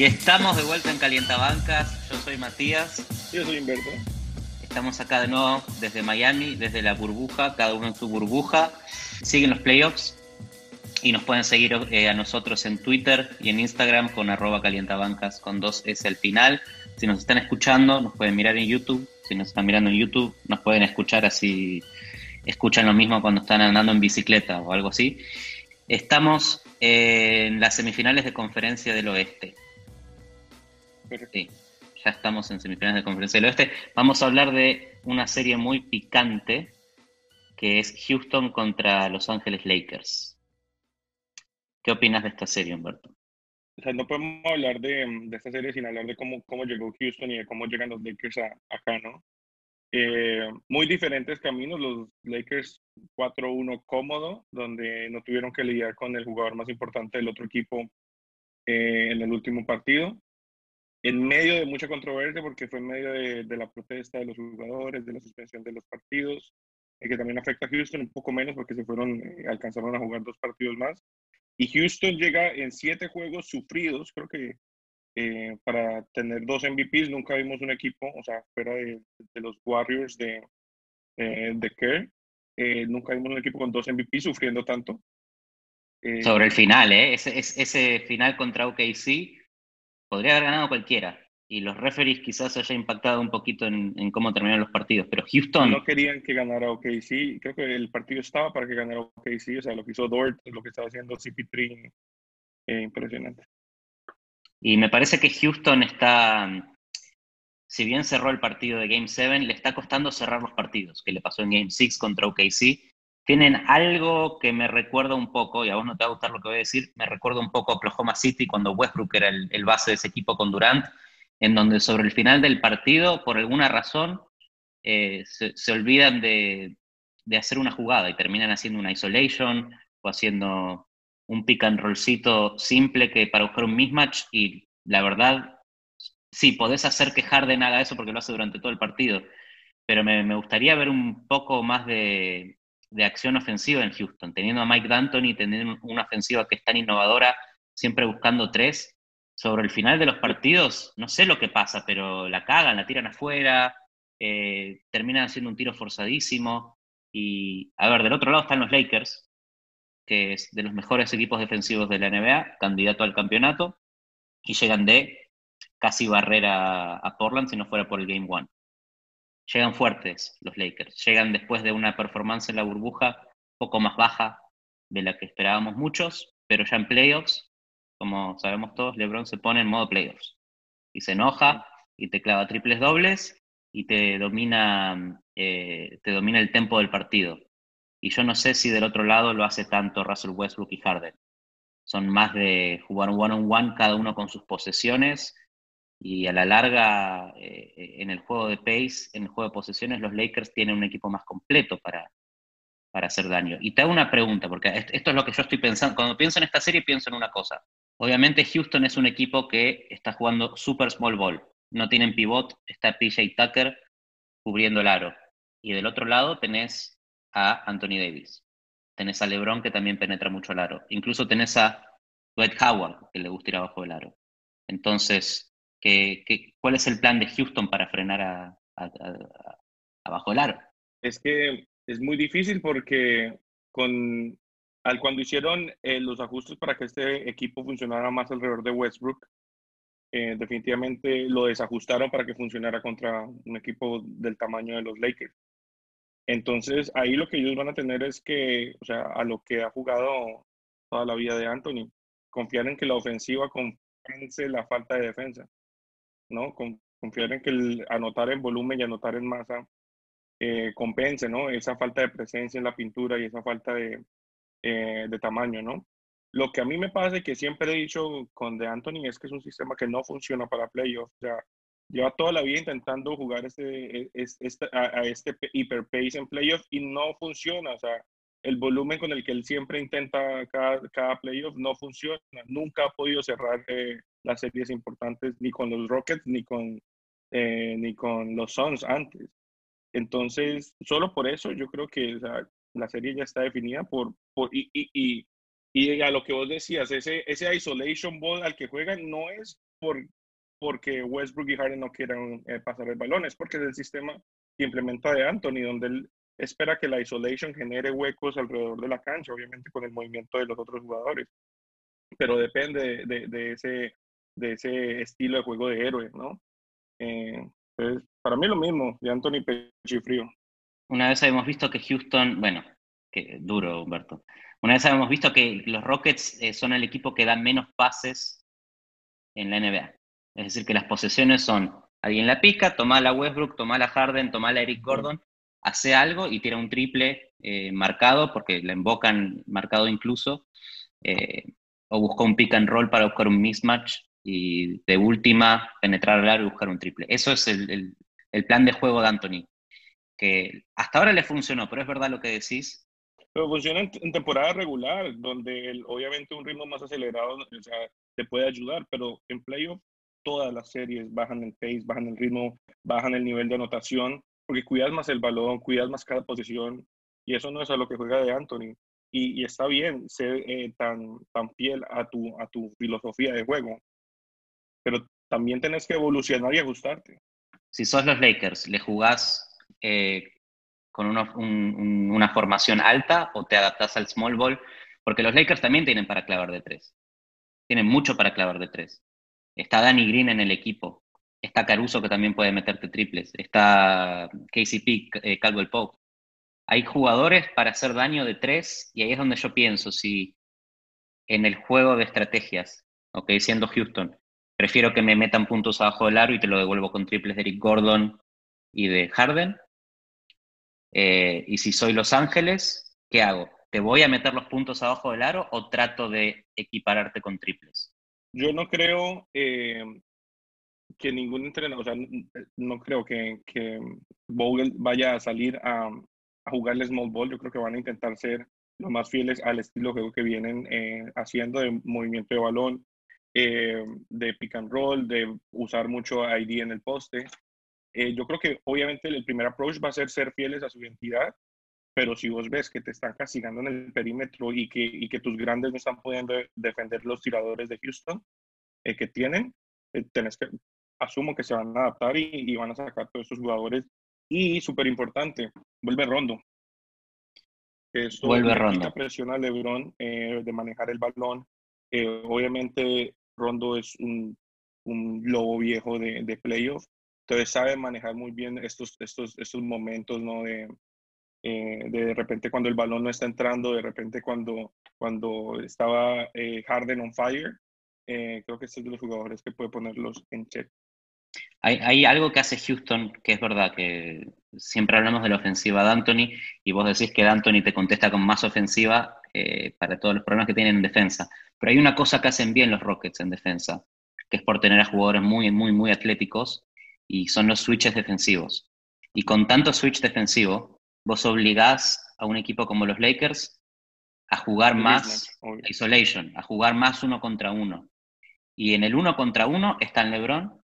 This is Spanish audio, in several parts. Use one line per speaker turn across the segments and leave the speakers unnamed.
Y estamos de vuelta en Calientabancas. Yo soy Matías.
Yo soy Humberto.
Estamos acá de nuevo desde Miami, desde la burbuja, cada uno en su burbuja. Siguen los playoffs y nos pueden seguir eh, a nosotros en Twitter y en Instagram con arroba calientabancas con dos S al final. Si nos están escuchando, nos pueden mirar en YouTube. Si nos están mirando en YouTube, nos pueden escuchar así, escuchan lo mismo cuando están andando en bicicleta o algo así. Estamos en las semifinales de conferencia del oeste. Sí, ya estamos en semifinales de conferencia del oeste. Vamos a hablar de una serie muy picante que es Houston contra Los Ángeles Lakers. ¿Qué opinas de esta serie, Humberto?
O sea, no podemos hablar de, esta serie sin hablar de cómo, cómo llegó Houston y de cómo llegan los Lakers acá, ¿no? Eh, muy diferentes caminos, los Lakers 4-1 cómodo, donde no tuvieron que lidiar con el jugador más importante del otro equipo eh, en el último partido, en medio de mucha controversia, porque fue en medio de, la protesta de los jugadores, de la suspensión de los partidos, eh, que también afecta a Houston un poco menos porque se fueron, alcanzaron a jugar dos partidos más. Y Houston llega en siete juegos sufridos, creo que eh, para tener dos MVPs. Nunca vimos un equipo, o sea, fuera de, los Warriors de, eh, de Kerr, eh, nunca vimos un equipo con dos MVPs sufriendo tanto.
Sobre el final, ¿eh? Ese, ese final contra OKC podría haber ganado cualquiera. Y los referees quizás haya impactado un poquito en, en cómo terminaron los partidos. Pero Houston.
No querían que ganara OKC. Creo que el partido estaba para que ganara OKC. O sea, lo que hizo Dort, lo que estaba haciendo CP3. impresionante.
Y me parece que Houston está, si bien cerró el partido de Game 7, le está costando cerrar los partidos, que le pasó en Game 6 contra OKC. Tienen algo que me recuerda un poco, y a vos no te va a gustar lo que voy a decir, me recuerda un poco a Oklahoma City cuando Westbrook era el, base de ese equipo con Durant, en donde sobre el final del partido, por alguna razón, eh, se, olvidan de, hacer una jugada y terminan haciendo una isolation o haciendo un pick and rollcito simple que para buscar un mismatch y la verdad, sí, podés hacer que Harden haga eso porque lo hace durante todo el partido, pero me, gustaría ver un poco más de, acción ofensiva en Houston, teniendo a Mike D'Antoni, teniendo una ofensiva que es tan innovadora, siempre buscando tres. Sobre el final de los partidos, no sé lo que pasa, pero la cagan, la tiran afuera, eh, terminan haciendo un tiro forzadísimo. Y, a ver, del otro lado están los Lakers, que es de los mejores equipos defensivos de la NBA, candidato al campeonato, y llegan de casi barrera a Portland si no fuera por el Game One. Llegan fuertes los Lakers, llegan después de una performance en la burbuja poco más baja de la que esperábamos muchos, pero ya en playoffs, como sabemos todos, LeBron se pone en modo playoffs y se enoja y te clava triples dobles y te domina, eh, te domina el tempo del partido. Y yo no sé si del otro lado lo hace tanto Russell Westbrook y Harden. Son más de jugar one-on-one cada uno con sus posesiones y a la larga eh, en el juego de pace, en el juego de posesiones, los Lakers tienen un equipo más completo para, para hacer daño. Y te hago una pregunta, porque esto es lo que yo estoy pensando. Cuando pienso en esta serie, pienso en una cosa. Obviamente Houston es un equipo que está jugando super small ball. No tienen pivot, está PJ Tucker cubriendo el aro. Y del otro lado tenés a Anthony Davis. Tenés a LeBron que también penetra mucho el aro. Incluso tenés a Dwight Howard que le gusta ir abajo del aro. Entonces, ¿qué, cuál es el plan de Houston para frenar a, abajo del aro?
Es que es muy difícil porque con, al, cuando hicieron eh, los ajustes para que este equipo funcionara más alrededor de Westbrook, eh, definitivamente lo desajustaron para que funcionara contra un equipo del tamaño de los Lakers. Entonces, ahí lo que ellos van a tener es que, o sea, a lo que ha jugado toda la vida de Anthony, confiar en que la ofensiva compense la falta de defensa, ¿no? en que el anotar en volumen y anotar en masa eh, compense, ¿no? Esa falta de presencia en la pintura y esa falta de, eh, de tamaño, ¿no? Lo que a mí me pasa y que siempre he dicho con De Anthony es que es un sistema que no funciona para playoffs. O sea, lleva toda la vida intentando jugar este, este, a, este hyper pace en playoff y no funciona. O sea, el volumen con el que él siempre intenta cada, cada playoff no funciona. Nunca ha podido cerrar eh, las series importantes ni con los Rockets ni con, eh, ni con los Suns antes. Entonces, solo por eso yo creo que la serie ya está definida por, por y, y, y, y, a lo que vos decías, ese, ese isolation ball al que juegan no es por, porque Westbrook y Harden no quieran eh, pasar el balón, es porque es el sistema que implementa de Anthony, donde él espera que la isolation genere huecos alrededor de la cancha, obviamente con el movimiento de los otros jugadores. Pero depende de, de, ese, de ese estilo de juego de héroe, ¿no? Eh, para mí lo mismo, de Anthony Pechifrío.
Una vez habíamos visto que Houston, bueno, que duro, Humberto. Una vez habíamos visto que los Rockets eh, son el equipo que da menos pases en la NBA. Es decir, que las posesiones son alguien la pica, toma la Westbrook, toma la Harden, toma la Eric Gordon, hace algo y tira un triple eh, marcado, porque le invocan marcado incluso, eh, o busca un pick and roll para buscar un mismatch y de última penetrar al área y buscar un triple. Eso es el, plan de juego de Anthony, que hasta ahora le funcionó, pero es verdad lo que decís.
Pero funciona en, temporada regular, donde obviamente un ritmo más acelerado o sea, te puede ayudar, pero en playoff todas las series bajan el pace, bajan el ritmo, bajan el nivel de anotación porque cuidas más el balón, cuidas más cada posición, y eso no es a lo que juega de Anthony. Y, está bien ser eh, tan, tan fiel a tu, a tu filosofía de juego, pero también tenés que evolucionar y ajustarte.
Si sos los Lakers, ¿le jugás eh, con una, formación alta o te adaptás al small ball? Porque los Lakers también tienen para clavar de tres. Tienen mucho para clavar de tres. Está Danny Green en el equipo. Está Caruso que también puede meterte triples. Está KCP, eh, Caldwell Pope. Hay jugadores para hacer daño de tres y ahí es donde yo pienso si en el juego de estrategias, ok, siendo Houston, prefiero que me metan puntos abajo del aro y te lo devuelvo con triples de Eric Gordon y de Harden. Eh, y si soy Los Ángeles, ¿qué hago? ¿Te voy a meter los puntos abajo del aro o trato de equipararte con triples?
Yo no creo eh, que ningún entrenador, o sea, no creo que, que Vogel vaya a salir a, a jugarle small ball. Yo creo que van a intentar ser lo más fieles al estilo de juego que vienen eh, haciendo de movimiento de balón, eh, de pick and roll, de usar mucho ID en el poste. Eh, yo creo que obviamente el primer approach va a ser ser fieles a su identidad, pero si vos ves que te están castigando en el perímetro y que, y que tus grandes no están pudiendo defender los tiradores de Houston que tienen, tenés que asumo que se van a adaptar y, van a sacar todos esos jugadores. Y súper importante, vuelve Rondo. Esto
vuelve Rondo.
presión a LeBron eh, de manejar el balón. Eh, obviamente, Rondo es un, un lobo viejo de, de playoff. Entonces sabe manejar muy bien estos, estos, estos momentos, ¿no? De, eh, de, repente cuando el balón no está entrando, de repente cuando, cuando estaba Harden on fire. creo que este es de los jugadores que puede ponerlos en check.
Hay, algo que hace Houston que es verdad, que siempre hablamos de la ofensiva de Anthony y vos decís que Anthony te contesta con más ofensiva eh, para todos los problemas que tienen en defensa. Pero hay una cosa que hacen bien los Rockets en defensa, que es por tener a jugadores muy, muy, muy atléticos y son los switches defensivos. Y con tanto switch defensivo, vos obligás a un equipo como los Lakers a jugar más isolation, a jugar más uno contra uno. Y en el uno contra uno está el LeBron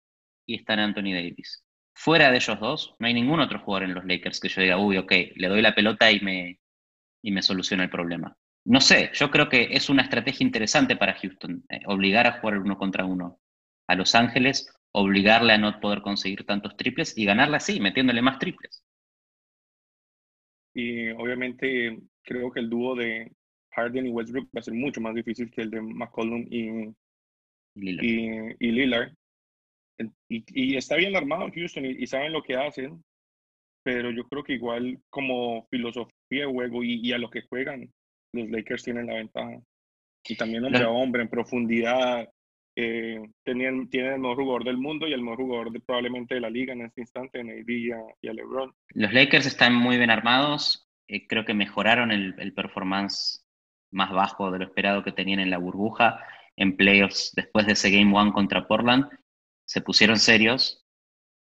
y está en Anthony Davis. Fuera de ellos dos, no hay ningún otro jugador en los Lakers que yo diga, uy, ok, le doy la pelota y me, y me soluciona el problema. No sé, yo creo que es una estrategia interesante para Houston, eh, obligar a jugar uno contra uno a Los Ángeles, obligarle a no poder conseguir tantos triples y ganarle así, metiéndole más triples.
Y obviamente creo que el dúo de Harden y Westbrook va a ser mucho más difícil que el de McCollum y, y Lillard. Y, está bien armado Houston y, saben lo que hacen, pero yo creo que igual como filosofía de juego y, a lo que juegan, los Lakers tienen la ventaja. Y también hombre a hombre, en profundidad, eh, tienen, tienen el mejor jugador del mundo y el mejor jugador de, probablemente de la liga en este instante, en AD y a, LeBron.
Los Lakers están muy bien armados, eh, creo que mejoraron el, el performance más bajo de lo esperado que tenían en la burbuja en playoffs después de ese Game One contra Portland se pusieron serios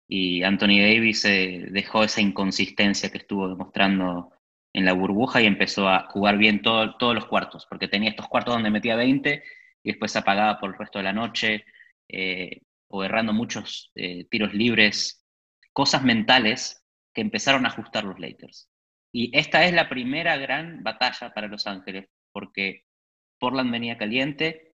y Anthony Davis eh, dejó esa inconsistencia que estuvo demostrando en la burbuja y empezó a jugar bien todos los cuartos, porque tenía estos cuartos donde metía 20 y después apagaba por el resto de la noche, eh, o errando muchos eh, tiros libres, cosas mentales que empezaron a ajustar los Lakers. Y esta es la primera gran batalla para Los Ángeles, porque Portland venía caliente,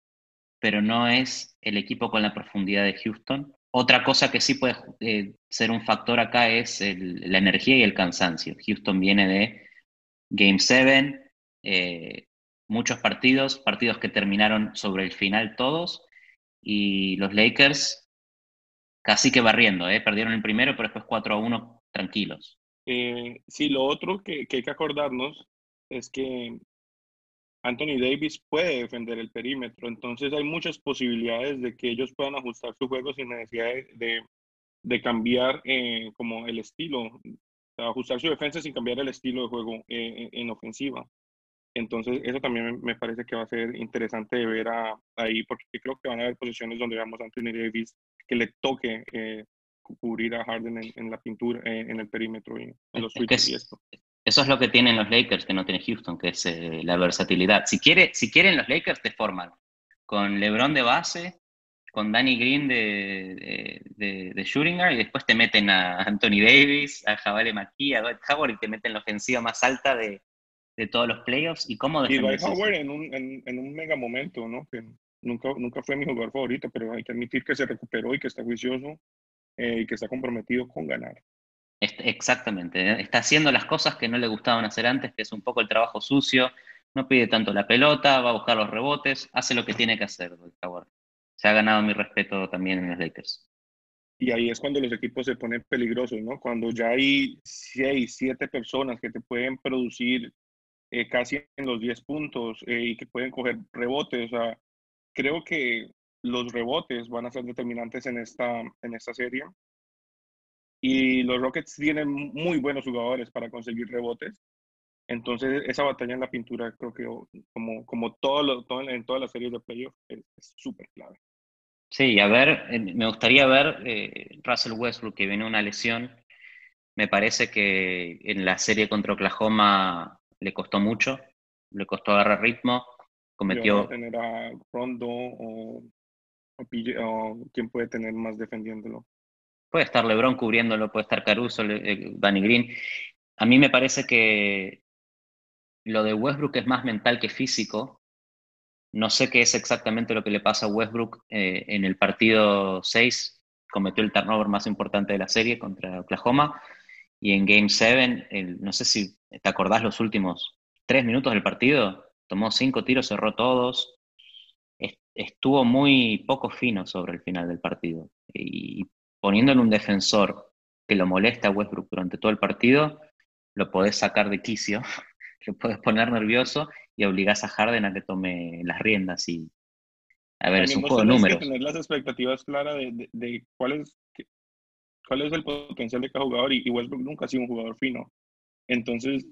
pero no es el equipo con la profundidad de Houston. Otra cosa que sí puede eh, ser un factor acá es la energía y el cansancio. Houston viene de Game 7, eh, muchos partidos, partidos que terminaron sobre el final todos, y los Lakers casi que barriendo, ¿eh? perdieron el primero, pero después 4 a 1 tranquilos.
Eh, sí, lo otro que, hay que acordarnos es que Anthony Davis puede defender el perímetro, entonces hay muchas posibilidades de que ellos puedan ajustar su juego sin necesidad de, de, cambiar eh, como el estilo, ajustar su defensa sin cambiar el estilo de juego eh, en ofensiva. Entonces, eso también me parece que va a ser interesante de ver ahí, porque creo que van a haber posiciones donde veamos a Anthony Davis que le toque eh, cubrir a Harden en, la pintura, en el perímetro y en los switches y esto.
Eso es lo que tienen los Lakers, que no tiene Houston, que es eh, la versatilidad. Si, quiere, si quieren los Lakers, te forman con LeBron de base, con Danny Green de, de, de, y después te meten a Anthony Davis, a Javale McKee, a Dwight Howard y te meten la ofensiva más alta de, todos los playoffs. ¿Y cómo
Y Dwight Howard en un, en, un mega momento, ¿no? Que nunca, nunca fue mi jugador favorito, pero hay que admitir que se recuperó y que está juicioso eh, y que está comprometido con ganar.
Exactamente, ¿eh? está haciendo las cosas que no le gustaban hacer antes, que es un poco el trabajo sucio, no pide tanto la pelota, va a buscar los rebotes, hace lo que tiene que hacer, Se ha ganado mi respeto también en los Lakers.
Y ahí es cuando los equipos se ponen peligrosos, ¿no? Cuando ya hay seis, siete personas que te pueden producir eh, casi en los 10 puntos eh, y que pueden coger rebotes. O sea, creo que los rebotes van a ser determinantes en esta, en esta serie. Y los Rockets tienen muy buenos jugadores para conseguir rebotes. Entonces, esa batalla en la pintura, creo que como, como todo, lo, todo en todas las series de playoffs, es súper clave.
Sí, a ver, me gustaría ver eh, Russell Westbrook, que viene una lesión. Me parece que en la serie contra Oklahoma le costó mucho, le costó agarrar ritmo, cometió...
tener a Rondo o, o, quién puede tener más defendiéndolo.
Puede estar LeBron cubriéndolo, puede estar Caruso, eh, Danny Green. A mí me parece que lo de Westbrook es más mental que físico. No sé qué es exactamente lo que le pasa a Westbrook eh, en el partido 6. Cometió el turnover más importante de la serie contra Oklahoma. Y en Game 7, no sé si te acordás los últimos tres minutos del partido, tomó cinco tiros, cerró todos. Estuvo muy poco fino sobre el final del partido. Y poniendo en un defensor que lo molesta a Westbrook durante todo el partido, lo podés sacar de quicio, lo podés poner nervioso y obligás a Harden a que tome las riendas y a ver, es un juego de números.
Que tener las expectativas claras de, cuál, es, cuál es el potencial de cada jugador y, Westbrook nunca ha sido un jugador fino. Entonces,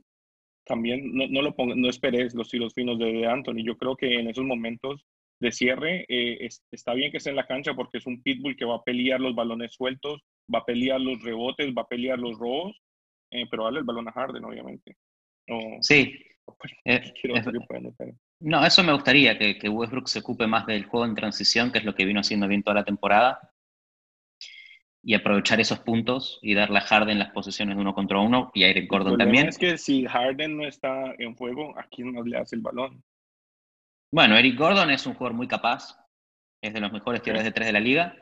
también no, no, lo no esperes los tiros finos de Anthony. Yo creo que en esos momentos de cierre, eh, está bien que esté en la cancha porque es un pitbull que va a pelear los balones sueltos, va a pelear los rebotes, va a pelear los robos, eh, pero darle el balón a Harden, obviamente.
Sí. Eh, no, eso me gustaría, que, que, Westbrook se ocupe más del juego en transición, que es lo que vino haciendo bien toda la temporada, y aprovechar esos puntos y darle a Harden las posiciones de uno contra uno y a Eric Gordon también.
Es que si Harden no está en juego, ¿a quién más le hace el balón?
Bueno, Eric Gordon es un jugador muy capaz, es de los mejores tiradores de tres de la liga,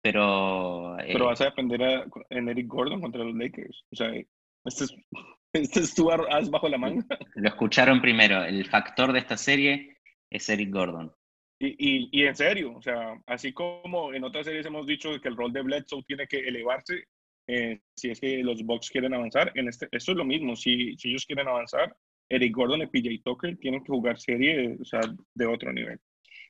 pero...
Pero eh, vas a depender en Eric Gordon contra los Lakers. O sea, este es, este es tu as bajo la manga.
Lo escucharon primero, el factor de esta serie es Eric Gordon.
Y, y, y, en serio, o sea, así como en otras series hemos dicho que el rol de Bledsoe tiene que elevarse eh, si es que los Bucks quieren avanzar, en este, esto es lo mismo, si, si ellos quieren avanzar, Eric Gordon y PJ Tucker tienen que jugar serie o sea, de otro nivel.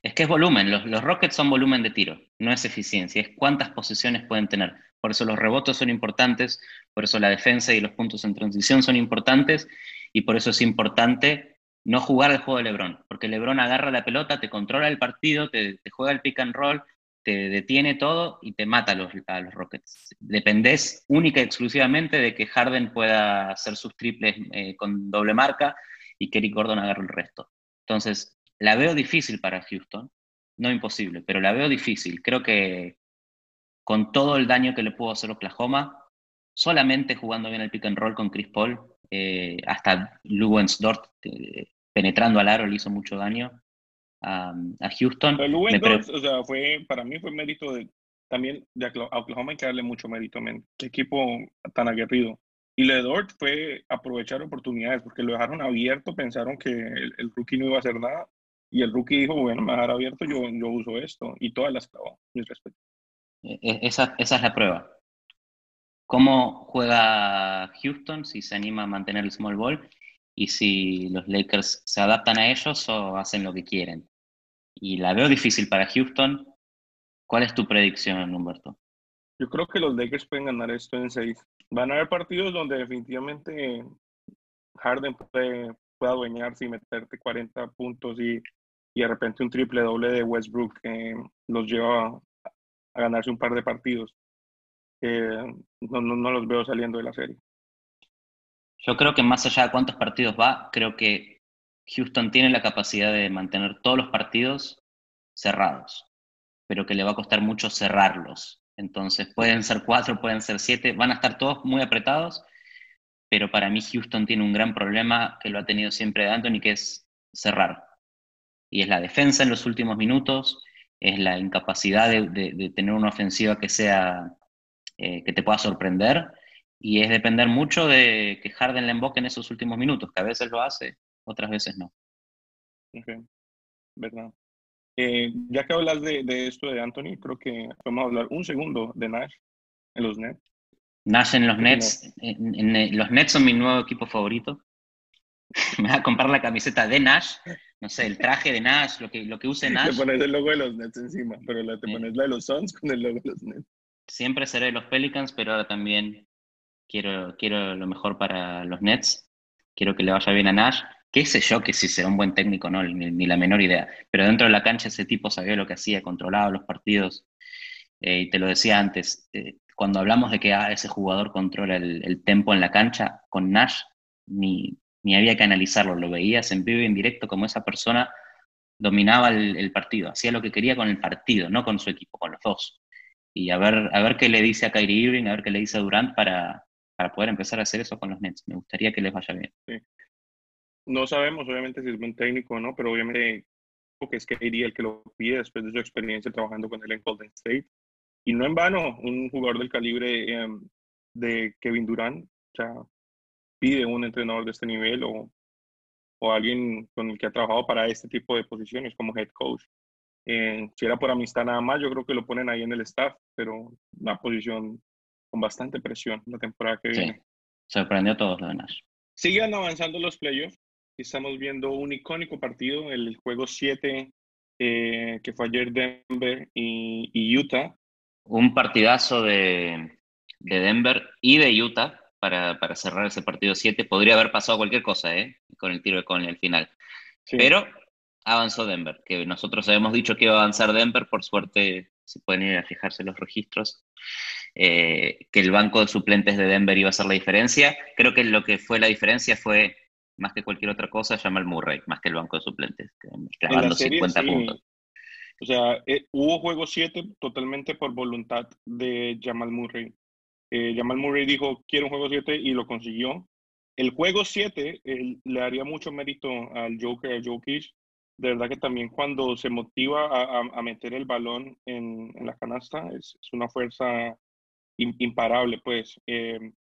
Es que es volumen, los, los, Rockets son volumen de tiro, no es eficiencia, es cuántas posiciones pueden tener. Por eso los rebotes son importantes, por eso la defensa y los puntos en transición son importantes y por eso es importante no jugar el juego de Lebron, porque Lebron agarra la pelota, te controla el partido, te, juega el pick and roll, te detiene todo y te mata a los, Rockets. Dependés única y exclusivamente de que Harden pueda hacer sus triples eh, con doble marca y que Eric Gordon agarre el resto. Entonces, la veo difícil para Houston, no imposible, pero la veo difícil. Creo que con todo el daño que le pudo hacer Oklahoma, solamente jugando bien el pick and roll con Chris Paul, eh, hasta Lugensdort eh, penetrando al aro le hizo mucho daño a, Houston.
Pero o sea, fue, para mí fue mérito de, también de Oklahoma hay que darle mucho mérito, men. Qué equipo tan aguerrido. Y Ledort fue aprovechar oportunidades porque lo dejaron abierto, pensaron que el, rookie no iba a hacer nada y el rookie dijo, bueno, me dejar abierto, yo, yo uso esto y todas las clavó, mi respeto.
E, e, esa, esa es la prueba. ¿Cómo juega Houston si se anima a mantener el small ball y si los Lakers se adaptan a ellos o hacen lo que quieren? Y la veo difícil para Houston. ¿Cuál es tu predicción, Humberto?
Yo creo que los Lakers pueden ganar esto en seis. Van a haber partidos donde definitivamente Harden puede, puede adueñarse y meterte 40 puntos y, y de repente un triple doble de Westbrook los lleva a, ganarse un par de partidos. no, los veo saliendo de la serie.
Yo creo que más allá de cuántos partidos va, creo que Houston tiene la capacidad de mantener todos los partidos cerrados, pero que le va a costar mucho cerrarlos. Entonces pueden ser cuatro, pueden ser siete, van a estar todos muy apretados, pero para mí Houston tiene un gran problema que lo ha tenido siempre Anthony, que es cerrar. Y es la defensa en los últimos minutos, es la incapacidad de, tener una ofensiva que sea, eh, que te pueda sorprender, y es depender mucho de que Harden le emboque en esos últimos minutos, que a veces lo hace, otras veces no.
Ok, verdad. Eh, ya que hablas de, esto de Anthony, creo que podemos hablar un segundo de Nash en los Nets.
Nash en los Nets, en, los Nets son mi nuevo equipo favorito. Me va a comprar la camiseta de Nash, no sé, el traje de Nash, lo que, lo que use Nash.
Te pones el logo de los Nets encima, pero la, te pones la de los Suns con el logo de los Nets.
Siempre seré de los Pelicans, pero ahora también quiero, quiero lo mejor para los Nets. Quiero que le vaya bien a Nash qué sé yo que si será un buen técnico, no, ni, la menor idea. Pero dentro de la cancha ese tipo sabía lo que hacía, controlaba los partidos. Eh, y te lo decía antes, eh, cuando hablamos de que ah, ese jugador controla el, el, tempo en la cancha, con Nash ni, ni había que analizarlo, lo veías en vivo y en directo como esa persona dominaba el, partido, hacía lo que quería con el partido, no con su equipo, con los dos. Y a ver, a ver qué le dice a Kyrie Irving, a ver qué le dice a Durant para, para poder empezar a hacer eso con los Nets. Me gustaría que les vaya bien.
No sabemos, obviamente, si es buen técnico o no, pero obviamente que es KD el que lo pide después de su experiencia trabajando con él en Golden State. Y no en vano, un jugador del calibre em, de Kevin Durant, pide un entrenador de este nivel o, o alguien con el que ha trabajado para este tipo de posiciones como head coach. Eh, si era por amistad nada más, yo creo que lo ponen ahí en el staff, pero una posición con bastante presión la temporada que viene.
Sorprendió a todos lo de Nash.
Siguen avanzando los playoffs. Estamos viendo un icónico partido, el juego 7, eh, que fue ayer Denver y, Utah.
Un partidazo de, Denver y de Utah para, cerrar ese partido 7. Podría haber pasado cualquier cosa, ¿eh? Con el tiro de Conley al final. Pero avanzó Denver, que nosotros habíamos dicho que iba a avanzar Denver, por suerte se pueden ir a fijarse los registros, eh, que el banco de suplentes de Denver iba a ser la diferencia. Creo que lo que fue la diferencia fue más que cualquier otra cosa, llama el Murray, más que el banco de suplentes, clavando 50 puntos.
O sea, eh, hubo juego 7 totalmente por voluntad de Jamal Murray. Eh, Jamal Murray dijo, quiero un juego 7 y lo consiguió. El juego 7 le haría mucho mérito al Joker, a Jokic. De verdad que también cuando se motiva a, meter el balón en, la canasta es, una fuerza imparable, pues. Eh,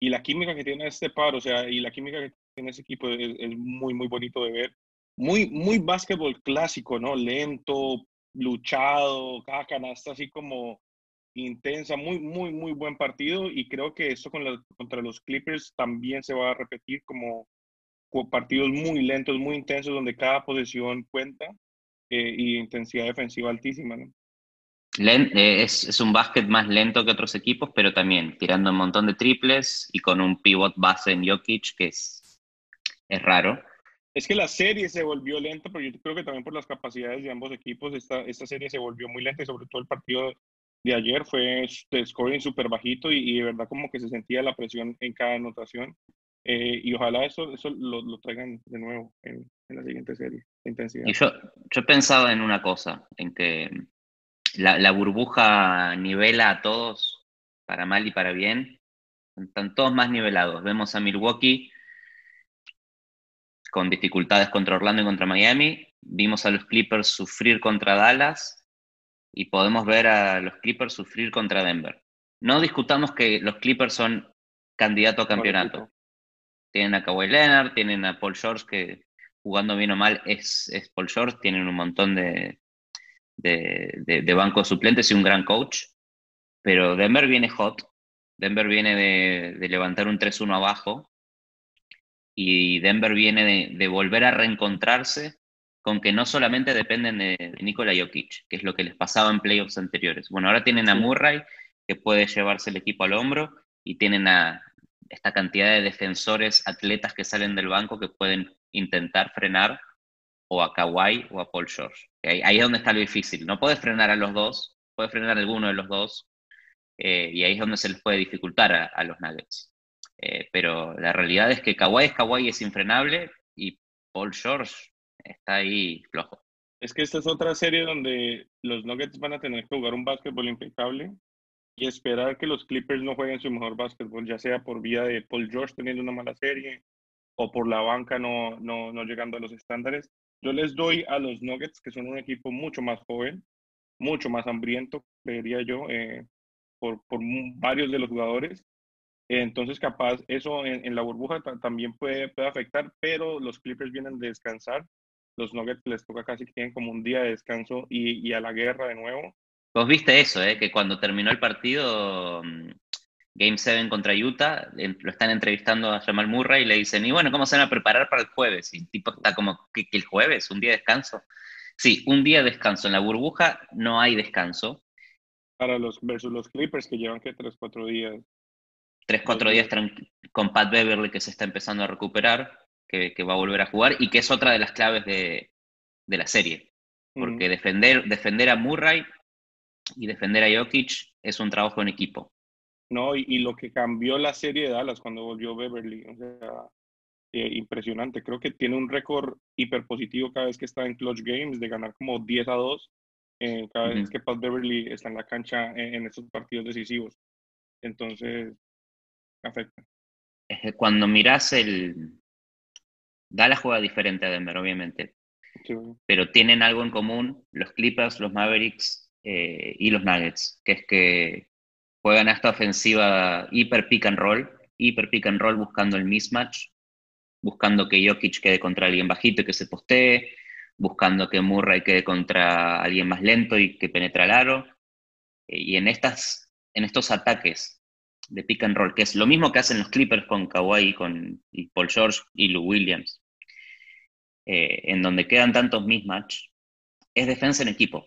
y la química que tiene este par, o sea, y la química que en ese equipo es, muy, muy bonito de ver. Muy, muy básquetbol clásico, ¿no? Lento, luchado, cada canasta así como intensa, muy, muy, muy buen partido y creo que eso con contra los Clippers también se va a repetir como partidos muy lentos, muy intensos, donde cada posición cuenta eh, y intensidad defensiva altísima. ¿no?
Eh, es, es, un básquet más lento que otros equipos, pero también tirando un montón de triples y con un pivot base en Jokic que es es raro.
Es que la serie se volvió lenta, pero yo creo que también por las capacidades de ambos equipos, esta, esta serie se volvió muy lenta y sobre todo el partido de ayer fue de scoring súper bajito y, de verdad como que se sentía la presión en cada anotación. Eh, y ojalá eso, eso lo, lo traigan de nuevo en, en, la siguiente serie, intensidad.
Y yo, yo he pensado en una cosa, en que la, la burbuja nivela a todos, para mal y para bien, están todos más nivelados. Vemos a Milwaukee con dificultades contra Orlando y contra Miami. vimos a los Clippers sufrir contra Dallas y podemos ver a los Clippers sufrir contra Denver. No discutamos que los Clippers son candidato a campeonato. Tienen a Kawhi Leonard, tienen a Paul George, que jugando bien o mal es, es Paul George, tienen un montón de, de, de, bancos suplentes y un gran coach. Pero Denver viene hot, Denver viene de, de levantar un 3-1 abajo y Denver viene de, volver a reencontrarse con que no solamente dependen de, Nikola Jokic, que es lo que les pasaba en playoffs anteriores. Bueno, ahora tienen a Murray, que puede llevarse el equipo al hombro, y tienen a esta cantidad de defensores, atletas que salen del banco que pueden intentar frenar o a Kawhi o a Paul George. Ahí, es donde está lo difícil. No puedes frenar a los dos, puedes frenar a alguno de los dos, eh, y ahí es donde se les puede dificultar a los Nuggets. Eh, pero la realidad es que Kawhi es Kawhi, es infrenable y Paul George está ahí flojo.
Es que esta es otra serie donde los Nuggets van a tener que jugar un básquetbol impecable y esperar que los Clippers no jueguen su mejor básquetbol, ya sea por vía de Paul George teniendo una mala serie o por la banca no, no, no llegando a los estándares. Yo les doy a los Nuggets, que son un equipo mucho más joven, mucho más hambriento, diría yo, eh, por, por varios de los jugadores, entonces, capaz, eso en, la burbuja también puede, puede, afectar, pero los Clippers vienen de descansar. Los Nuggets les toca casi que tienen como un día de descanso y, a la guerra de nuevo.
Vos viste eso, ¿eh? que cuando terminó el partido, mm, Game 7 contra Utah, lo están entrevistando a Jamal Murray y le dicen, y bueno, ¿cómo se van a preparar para el jueves? Y el tipo está como, ¿qué, el jueves? ¿Un día de descanso? Sí, un día de descanso. En la burbuja no hay descanso.
Para los versus los Clippers que llevan que tres, cuatro días
tres, cuatro días con Pat Beverly que se está empezando a recuperar, que, va a volver a jugar y que es otra de las claves de, la serie. Porque defender, defender a Murray y defender a Jokic es un trabajo en equipo.
No, y, lo que cambió la serie de Dallas cuando volvió Beverly, o sea, eh, impresionante. Creo que tiene un récord hiper positivo cada vez que está en clutch games, de ganar como 10 a 2 eh, cada vez que Pat Beverly está en la cancha en, en estos partidos decisivos. Entonces, afecta.
Cuando miras el. Dallas juega diferente a Denver, obviamente. Pero tienen algo en común los Clippers, los Mavericks eh, y los Nuggets, que es que juegan a esta ofensiva hiper pick and roll, hiper pick and roll buscando el mismatch, buscando que Jokic quede contra alguien bajito y que se postee, buscando que Murray quede contra alguien más lento y que penetre al aro. Eh, y en, estas, en estos ataques de pick and roll, que es lo mismo que hacen los Clippers con Kawhi con, y Paul George y Lou Williams, eh, en donde quedan tantos mismatch, es defensa en equipo.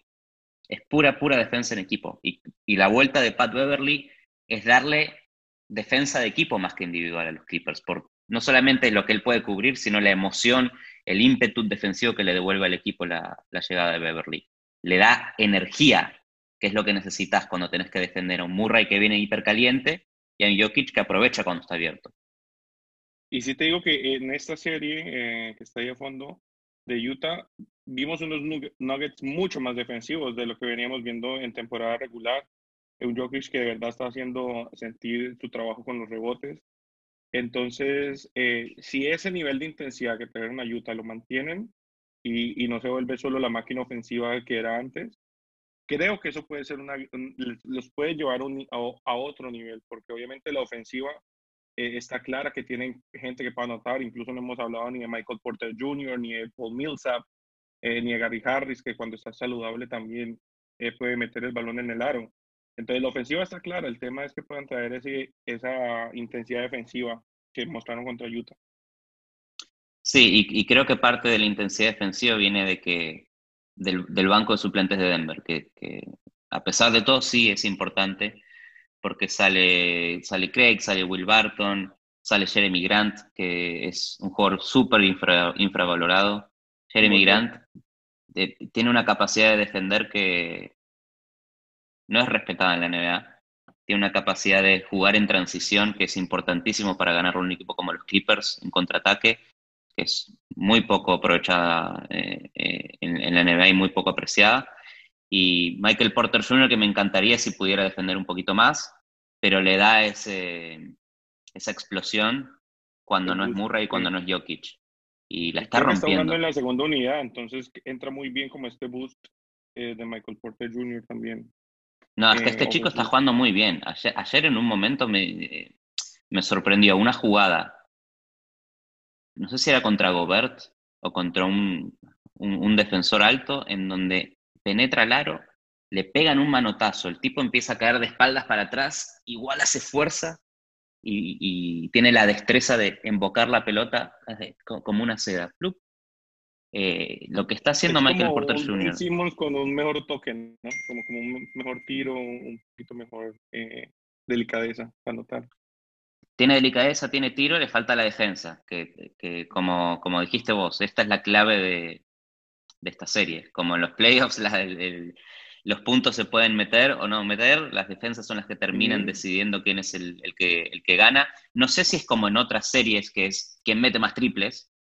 Es pura, pura defensa en equipo. Y, la vuelta de Pat Beverly es darle defensa de equipo más que individual a los Clippers, por no solamente lo que él puede cubrir, sino la emoción, el ímpetu defensivo que le devuelve al equipo la, la llegada de Beverly. Le da energía que es lo que necesitas cuando tenés que defender a un Murray que viene hipercaliente y a un Jokic que aprovecha cuando está abierto.
Y si te digo que en esta serie eh, que está ahí a fondo de Utah, vimos unos Nuggets mucho más defensivos de lo que veníamos viendo en temporada regular. Un Jokic que de verdad está haciendo sentir su trabajo con los rebotes. Entonces, eh, si ese nivel de intensidad que trajeron a Utah lo mantienen y no se vuelve solo la máquina ofensiva que era antes, creo que eso puede ser una, los puede llevar a, otro nivel, porque obviamente la ofensiva eh, está clara que tienen gente que puede anotar, incluso no hemos hablado ni de Michael Porter Jr., ni de Paul Millsap, eh, ni de Gary Harris, que cuando está saludable también eh, puede meter el balón en el aro. Entonces la ofensiva está clara, el tema es que puedan traer ese, esa intensidad defensiva que mostraron contra Utah.
Sí, y creo que parte de la intensidad defensiva viene de que del, banco de suplentes de Denver, que, a pesar de todo sí es importante, porque sale, sale Craig, sale Will Barton, sale Jeremy Grant, que es un jugador súper infravalorado. Jeremy Grant tiene una capacidad de defender que no es respetada en la NBA. Tiene una capacidad de jugar en transición que es importantísimo para ganar un equipo como los Clippers en contraataque que es muy poco aprovechada eh, eh, en, la NBA y muy poco apreciada. Y Michael Porter Jr., que me encantaría si pudiera defender un poquito más, pero le da ese, esa explosión cuando no es Murray y cuando no es Jokic. y la está rompiendo. Está jugando
en la segunda unidad, entonces entra muy bien como este boost eh, de Michael Porter Jr. también.
No, es que este chico está jugando muy bien. Ayer, en un momento me, me sorprendió una jugada. No sé si era contra Gobert o contra un, un, defensor alto, en donde penetra el aro, le pegan un manotazo, el tipo empieza a caer de espaldas para atrás, igual hace fuerza y, tiene la destreza de embocar la pelota como una seda. Eh, lo que está haciendo Michael Porter Jr.
Hicimos con un mejor toque, ¿no? como, como un mejor tiro, un poquito mejor eh, delicadeza para anotar.
Tiene delicadeza, tiene tiro, le falta la defensa, que, que como, como dijiste vos, esta es la clave de, de esta serie. Como en los playoffs, los puntos se pueden meter o no meter, las defensas son las que terminan decidiendo quién es el, que, el que gana. No sé si es como en otras series, que es quién mete más triples,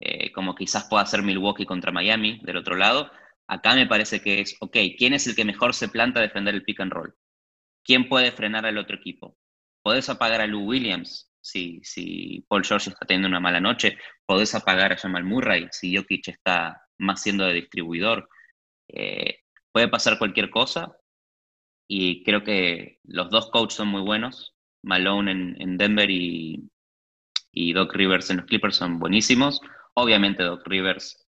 eh, como quizás pueda ser Milwaukee contra Miami del otro lado. Acá me parece que es, ok, ¿quién es el que mejor se planta a defender el pick and roll? ¿Quién puede frenar al otro equipo? ¿Podés apagar a Lou Williams si, si Paul George está teniendo una mala noche? ¿Podés apagar a Jamal Murray si Jokic está más siendo de distribuidor. Eh, puede pasar cualquier cosa y creo que los dos coaches son muy buenos. Malone en, Denver y, y, Doc Rivers en los Clippers son buenísimos. Obviamente Doc Rivers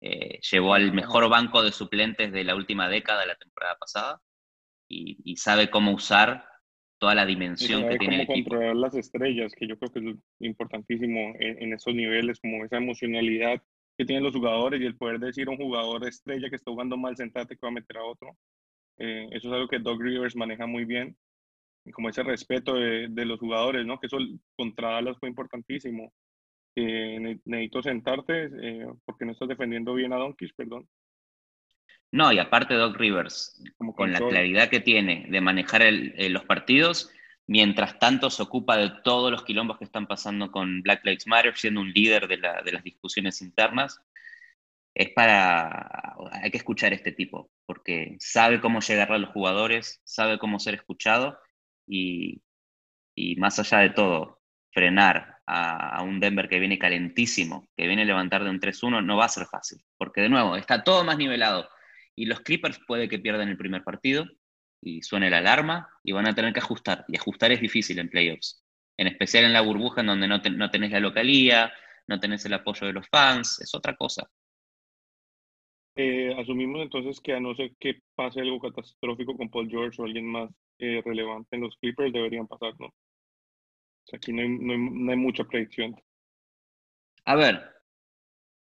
eh, llevó al mejor banco de suplentes de la última década la temporada pasada y, sabe cómo usar toda la dimensión que tiene el equipo.
controlar las estrellas, que yo creo que es importantísimo en, en esos niveles, como esa emocionalidad que tienen los jugadores y el poder decir a un jugador estrella que está jugando mal, sentate que va a meter a otro. Eh, eso es algo que Doug Rivers maneja muy bien, como ese respeto de, de los jugadores, ¿no? Que eso contra Dallas fue importantísimo. Eh, necesito sentarte eh, porque no estás defendiendo bien a Donkey, perdón.
No, y aparte Doug Rivers, con la claridad que tiene de manejar el, los partidos, Mientras tanto, se ocupa de todos los quilombos que están pasando con Black Lives Matter, siendo un líder de, las discusiones internas. Es para. Hay que escuchar a este tipo, porque sabe cómo llegar a los jugadores, sabe cómo ser escuchado y, más allá de todo, frenar a, a, un Denver que viene calentísimo, que viene a levantar de un 3-1, no va a ser fácil, porque de nuevo, está todo más nivelado. Y los Clippers puede que pierdan el primer partido, y suene la alarma y van a tener que ajustar. Y ajustar es difícil en playoffs, en especial en la burbuja en donde no, no tenés la localía, no tenés el apoyo de los fans, es otra cosa.
Eh, asumimos entonces que a no ser que pase algo catastrófico con Paul George o alguien más eh, relevante en los Clippers, deberían pasar, ¿no? O sea, aquí no hay, no hay mucha predicción.
A ver,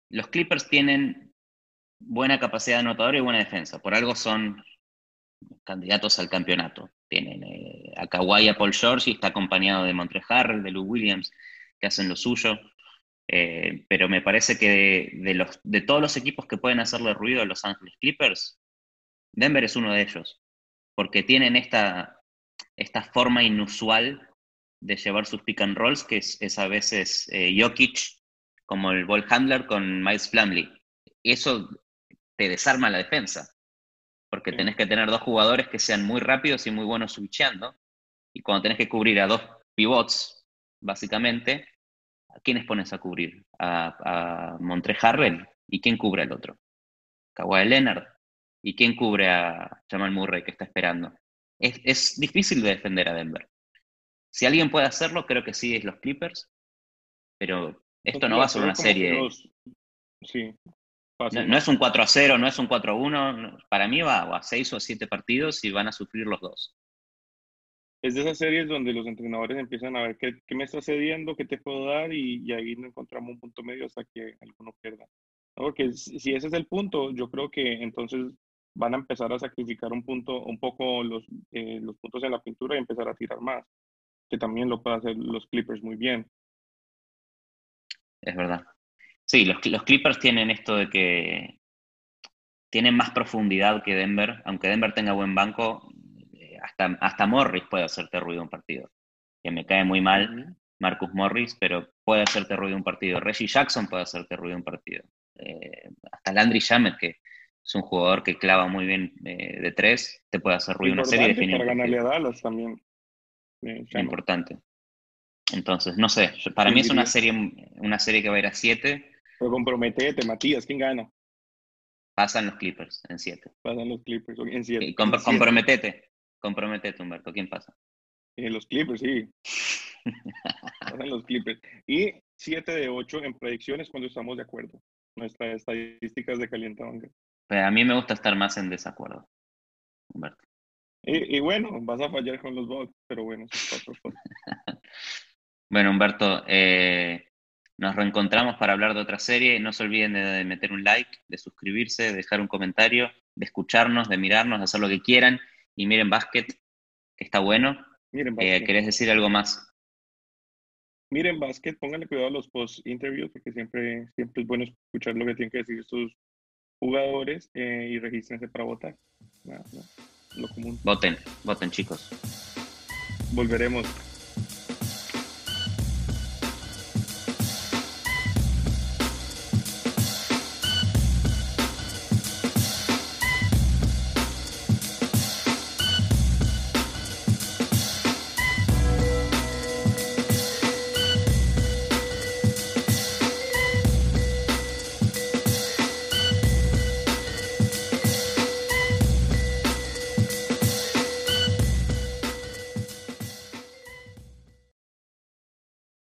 los Clippers tienen buena capacidad anotadora y buena defensa. Por algo son candidatos al campeonato. Tienen eh, a Kawhi, a Paul George y está acompañado de Montre de Lou Williams, que hacen lo suyo. Eh, pero me parece que de, los, de todos los equipos que pueden hacerle ruido a Los Angeles Clippers, Denver es uno de ellos, porque tienen esta, esta forma inusual de llevar sus pick and rolls, que es, a veces eh, Jokic como el ball handler con Miles Plumlee. Eso te desarma la defensa porque tenés que tener dos jugadores que sean muy rápidos y muy buenos switchando. Y cuando tenés que cubrir a dos pivots, básicamente, ¿a quiénes pones a cubrir? A, a Montre ¿Y quién cubre al otro? Kawhi Leonard. ¿Y quién cubre a Jamal Murray que está esperando? Es, es difícil de defender a Denver. Si alguien puede hacerlo, creo que sí es los Clippers. Pero esto no va a ser una serie.
Sí,
no, es un 4 a 0, no es un 4 a 1. Para mí va a 6 o 7 partidos y van a sufrir los dos.
Es de esas series donde los entrenadores empiezan a ver qué, me está cediendo, qué te puedo dar y, ahí no encontramos un punto medio hasta que alguno pierda. Porque si ese es el punto, yo creo que entonces van a empezar a sacrificar un punto, un poco los, eh, los puntos en la pintura y empezar a tirar más, que también lo pueden hacer los Clippers muy bien.
Es verdad. Sí, los, Clippers tienen esto de que tienen más profundidad que Denver, aunque Denver tenga buen banco, eh, hasta, hasta Morris puede hacerte ruido un partido. Que me cae muy mal Marcus Morris, pero puede hacerte ruido un partido. Reggie Jackson puede hacerte ruido un partido. Eh, hasta Landry Shamet, que es un jugador que clava muy bien eh, de tres, te puede hacer ruido una serie.
Para ganarle a Dallas también.
importante. Entonces, no sé, para mí es una serie, una serie que va a ir a siete
Pero comprometete, Matías, ¿quién gana?
Pasan los Clippers en 7.
Pasan los Clippers en 7.
comprometete, comprometete, Humberto. ¿Quién pasa?
Eh, los Clippers, sí. Pasan los Clippers. Y 7 de 8 en predicciones cuando estamos de acuerdo. Nuestras estadísticas de calientamiento.
Pues a mí me gusta estar más en desacuerdo, Humberto.
Y, bueno, vas a fallar con los Bucks, pero bueno,
bueno, Humberto, eh, nos reencontramos para hablar de otra serie. No se olviden de, meter un like, de suscribirse, de dejar un comentario, de escucharnos, de mirarnos, de hacer lo que quieran. Y miren Basket, que está bueno. Miren eh, ¿Querés decir algo más?
Miren Basket, pónganle cuidado a los post-interviews, porque siempre, siempre es bueno escuchar lo que tienen que decir sus jugadores eh, y regístrense para votar. lo común.
Voten, voten chicos.
Volveremos.